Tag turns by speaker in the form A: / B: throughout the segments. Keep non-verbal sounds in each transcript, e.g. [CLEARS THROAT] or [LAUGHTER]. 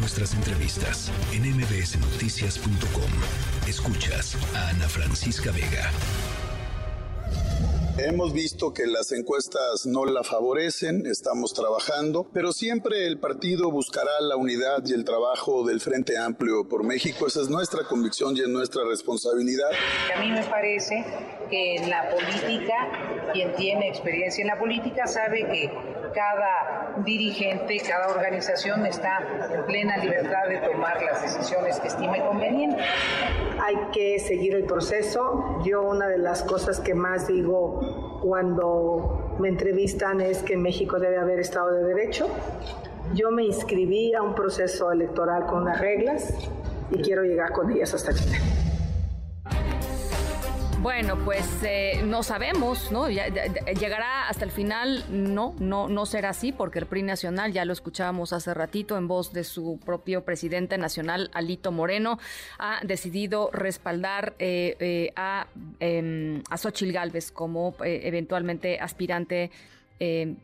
A: nuestras entrevistas en mbsnoticias.com. Escuchas a Ana Francisca Vega.
B: Hemos visto que las encuestas no la favorecen, estamos trabajando, pero siempre el partido buscará la unidad y el trabajo del Frente Amplio por México. Esa es nuestra convicción y es nuestra responsabilidad.
C: A mí me parece que en la política, quien tiene experiencia en la política sabe que cada dirigente, cada organización está en plena libertad de tomar las decisiones que estime convenientes.
D: Hay que seguir el proceso. Yo una de las cosas que más digo cuando me entrevistan es que en México debe haber Estado de Derecho. Yo me inscribí a un proceso electoral con las reglas y quiero llegar con ellas hasta Chile.
E: Bueno, pues eh, no sabemos, ¿no? llegará hasta el final, no, no, no será así, porque el PRI nacional, ya lo escuchábamos hace ratito en voz de su propio presidente nacional, Alito Moreno, ha decidido respaldar eh, eh, a, eh, a Xochil Gálvez como eventualmente aspirante eh,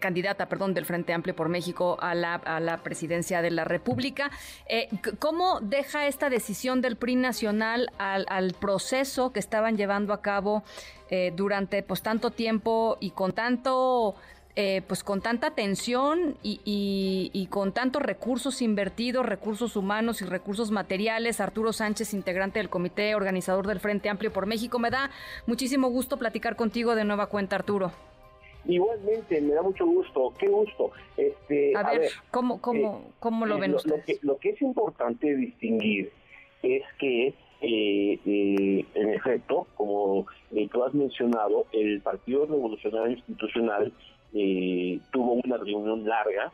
E: candidata, perdón, del Frente Amplio por México a la, a la presidencia de la República. Eh, ¿Cómo deja esta decisión del PRI nacional al, proceso que estaban llevando a cabo eh, durante pues tanto tiempo y con tanto pues con tanta tensión y, y, con tantos recursos invertidos, recursos humanos y recursos materiales. Arturo Sánchez, integrante del comité organizador del Frente Amplio por México. Me da muchísimo gusto platicar contigo de nueva cuenta, Arturo.
F: Igualmente, me da mucho gusto, qué gusto. Este,
E: a, ver, ¿cómo, cómo, eh, cómo lo ven ustedes?
F: Lo que, lo que es importante distinguir es que, eh, eh, en efecto, como tú has mencionado, el Partido Revolucionario Institucional tuvo una reunión larga,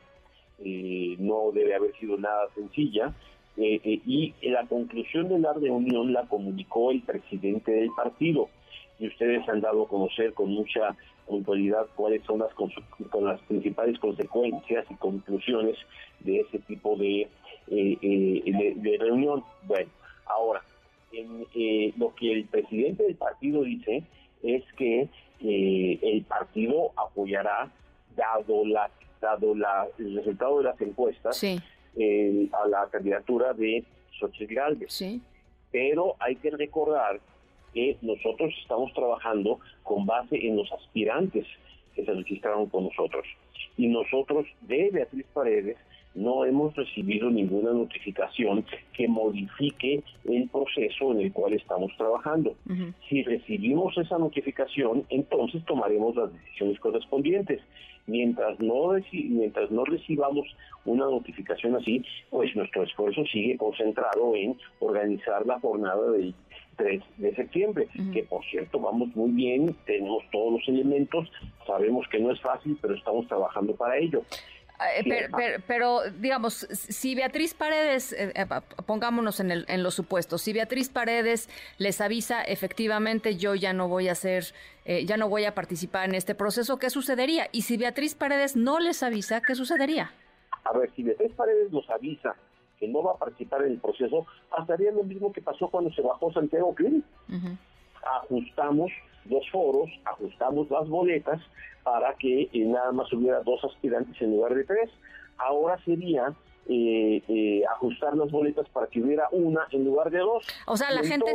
F: no debe haber sido nada sencilla, y la conclusión de la reunión la comunicó el presidente del partido y ustedes han dado a conocer con mucha puntualidad cuáles son las, con, las principales consecuencias y conclusiones de ese tipo de, eh, eh, de, reunión. Bueno, ahora, en, eh, lo que el presidente del partido dice es que el partido apoyará, dado la dado la, el resultado de las encuestas, a la candidatura de Xochitl Galvez.
E: Sí.
F: Pero hay que recordar que nosotros estamos trabajando con base en los aspirantes que se registraron con nosotros. Y nosotros de Beatriz Paredes no hemos recibido ninguna notificación que modifique el proceso en el cual estamos trabajando. Si recibimos esa notificación, entonces tomaremos las decisiones correspondientes. Mientras no, mientras no recibamos una notificación así, pues nuestro esfuerzo sigue concentrado en organizar la jornada del 3 de septiembre, que por cierto vamos muy bien, tenemos todos los elementos, sabemos que no es fácil, pero estamos trabajando para ello.
E: Eh, pero, digamos, si Beatriz Paredes, eh, eh, pongámonos en, el, en los supuestos, si Beatriz Paredes les avisa efectivamente yo ya no voy a hacer, ya no voy a participar en este proceso, ¿qué sucedería? Y si Beatriz Paredes no les avisa, ¿qué sucedería?
F: A ver, si Beatriz Paredes nos avisa que no va a participar en el proceso, pasaría lo mismo que pasó cuando se bajó Santiago Clint. Ajustamos los foros, ajustamos las boletas para que eh, nada más hubiera dos aspirantes en lugar de tres. Ahora sería eh, eh, ajustar las boletas para que hubiera una en lugar de dos.
E: O sea, la gente,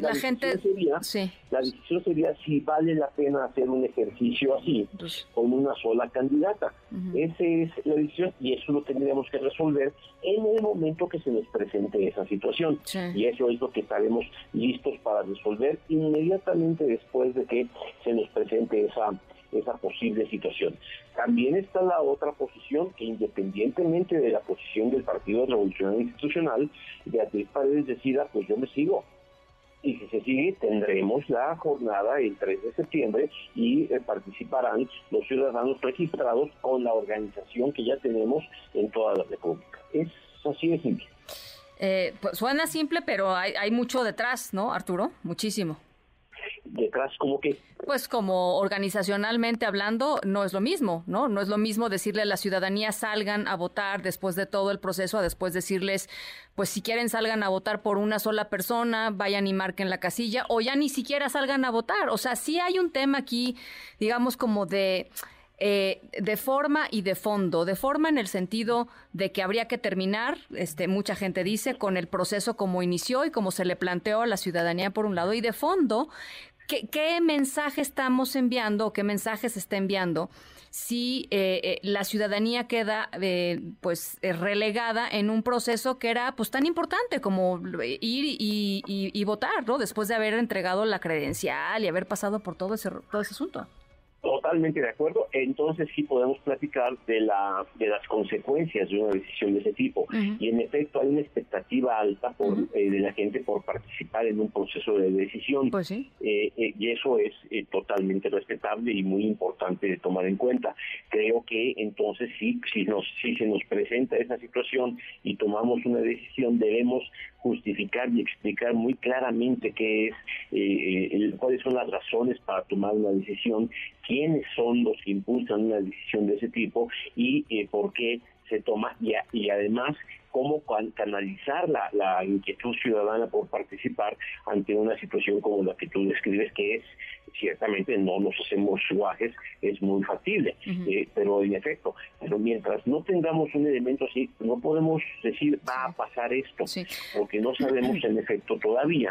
E: la, la gente,
F: sería,
E: sí.
F: la decisión sería si vale la pena hacer un ejercicio así con una sola candidata. Esa es la decisión y eso lo tendríamos que resolver en el momento que se nos presente esa situación. Y eso es lo que estaremos listos para resolver inmediatamente después de que se nos presente esa esa posible situación. También está la otra posición que independientemente de la posición del Partido Revolucionario Institucional, Beatriz Paredes decida, pues yo me sigo. Y si se sigue, tendremos la jornada el 3 de septiembre y eh, participarán los ciudadanos registrados con la organización que ya tenemos en toda la República. Es así de simple.
E: Eh, pues suena simple, pero hay, hay mucho detrás, ¿no, Arturo? Muchísimo
F: detrás como que
E: pues como organizacionalmente hablando no es lo mismo no no es lo mismo decirle a la ciudadanía salgan a votar después de todo el proceso a después decirles pues si quieren salgan a votar por una sola persona vayan y marquen la casilla o ya ni siquiera salgan a votar o sea sí hay un tema aquí digamos como de eh, de forma y de fondo. De forma en el sentido de que habría que terminar, este, mucha gente dice, con el proceso como inició y como se le planteó a la ciudadanía por un lado, y de fondo, ¿qué, mensaje estamos enviando o qué mensaje se está enviando? si eh, eh, la ciudadanía queda eh, pues relegada en un proceso que era pues tan importante como ir y, y, votar, ¿no? Después de haber entregado la credencial y haber pasado por todo ese, todo ese asunto.
F: Totalmente de acuerdo. Entonces sí podemos platicar de la de las consecuencias de una decisión de ese tipo. Y en efecto hay una expectativa alta por, eh, de la gente por participar en un proceso de decisión.
E: Pues sí.
F: Eh, eh, y eso es totalmente respetable y muy importante de tomar en cuenta. Creo que entonces sí, si nos si se nos presenta esa situación y tomamos una decisión debemos justificar y explicar muy claramente qué es, eh, cuáles son las razones para tomar una decisión, quiénes son los que impulsan una decisión de ese tipo y eh, por qué se toma y, y además cómo canalizar la, la, inquietud ciudadana por participar ante una situación como la que tú describes, que es ciertamente no nos hacemos guajes, es muy factible, eh, pero en efecto, pero mientras no tengamos un elemento así, no podemos decir va a pasar esto, porque no sabemos [CLEARS THROAT] en efecto todavía.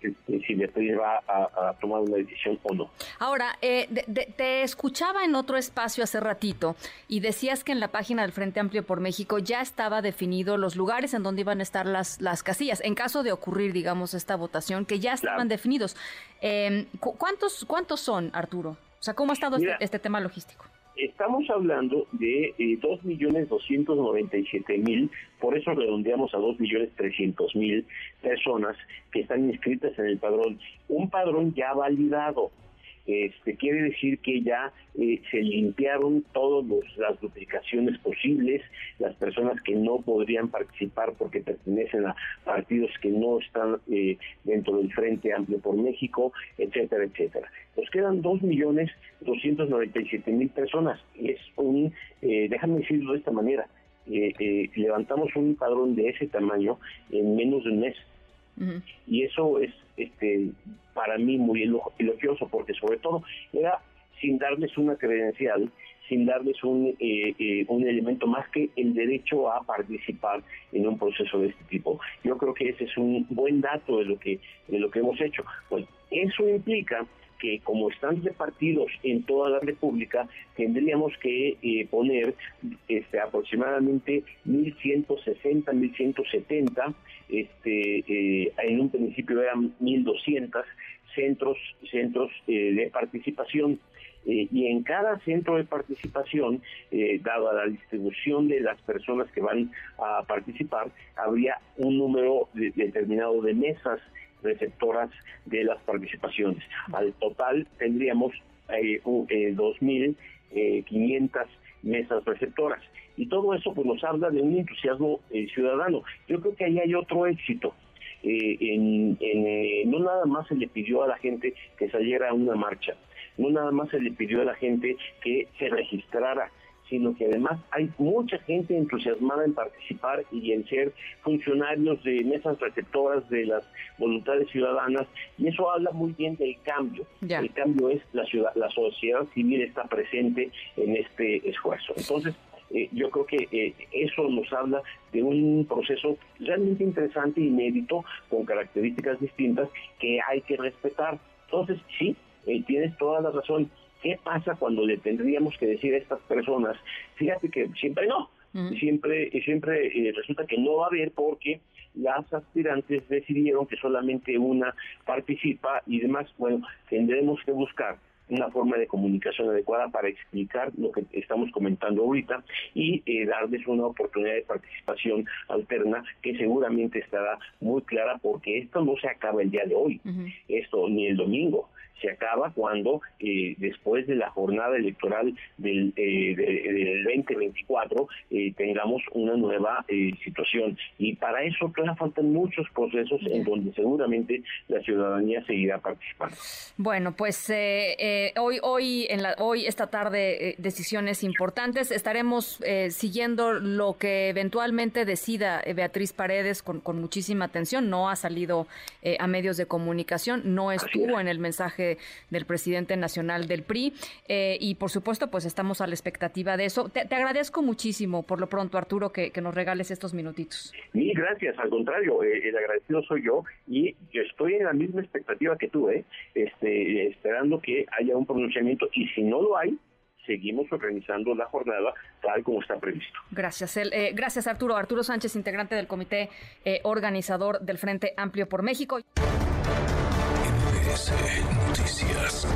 F: Si después va a, tomar una decisión o no.
E: Ahora, eh, te escuchaba en otro espacio hace ratito y decías que en la página del Frente Amplio por México ya estaba definido los lugares en donde iban a estar las, las casillas, en caso de ocurrir, digamos, esta votación, que ya estaban definidos. Eh, ¿cuántos, ¿Cuántos son, Arturo? O sea, ¿cómo ha estado este, este, tema logístico?
F: Estamos hablando de eh, 2.297.000, por eso redondeamos a 2.300.000 personas que están inscritas en el padrón. Un padrón ya validado, este, quiere decir que ya eh, se limpiaron todas las duplicaciones posibles, las personas que no podrían participar porque pertenecen a partidos que no están eh, dentro del Frente Amplio por México, etcétera, etcétera. Nos quedan 2.297.000 personas. Es un, eh, déjame decirlo de esta manera, levantamos un padrón de ese tamaño en menos de un mes. Y eso es este para mí muy elogioso, porque sobre todo era sin darles una credencial, sin darles un, eh, eh, un elemento más que el derecho a participar en un proceso de este tipo. Yo creo que ese es un buen dato de lo que, de lo que hemos hecho. Pues eso implica que como están repartidos en toda la República, tendríamos que eh, poner este, aproximadamente 1.160, 1.170 este, eh, en un principio eran 1.200 centros, centros eh, de participación. Eh, y en cada centro de participación, dada la distribución de las personas que van a participar, habría un número determinado de mesas receptoras de las participaciones. Al total tendríamos eh, 2.500 mesas receptoras. Y todo eso pues nos habla de un entusiasmo eh, ciudadano. Yo creo que ahí hay otro éxito. Eh, en, eh, no nada más se le pidió a la gente que saliera a una marcha, no nada más se le pidió a la gente que se registrara, sino que además hay mucha gente entusiasmada en participar y en ser funcionarios de mesas receptoras de las voluntades ciudadanas y eso habla muy bien del cambio. El cambio es la ciudad, la sociedad civil está presente en este esfuerzo. Entonces, eh, yo creo que eh, eso nos habla de un proceso realmente interesante, inédito, con características distintas que hay que respetar. Entonces, sí, eh, tienes toda la razón. ¿Qué pasa cuando le tendríamos que decir a estas personas, fíjate que siempre no, siempre siempre eh, resulta que no va a haber porque las aspirantes decidieron que solamente una participa y demás, bueno, tendremos que buscar una forma de comunicación adecuada para explicar lo que estamos comentando ahorita y eh, darles una oportunidad de participación alterna que seguramente estará muy clara porque esto no se acaba el día de hoy, esto ni el domingo, se acaba cuando eh, después de la jornada electoral del, eh, del 2024 eh, tengamos una nueva situación. Y para eso todavía faltan muchos procesos en donde seguramente la ciudadanía seguirá participando.
E: Bueno, pues hoy, hoy, en la, hoy, esta tarde, decisiones importantes. Estaremos siguiendo lo que eventualmente decida Beatriz Paredes con, con muchísima atención. No ha salido a medios de comunicación, no estuvo en el mensaje parte del presidente nacional del PRI. Eh, y por supuesto, pues estamos a la expectativa de eso. Te, agradezco muchísimo por lo pronto, Arturo, que, nos regales estos minutitos.
F: Sí, gracias. Al contrario, eh, el agradecido soy yo y yo estoy en la misma expectativa que tú, ¿eh? este, esperando que haya un pronunciamiento y si no lo hay, seguimos organizando la jornada tal como está previsto.
E: Gracias, eh, gracias Arturo. Arturo Sánchez, integrante del comité eh, organizador del Frente Amplio por México.
A: Noticias.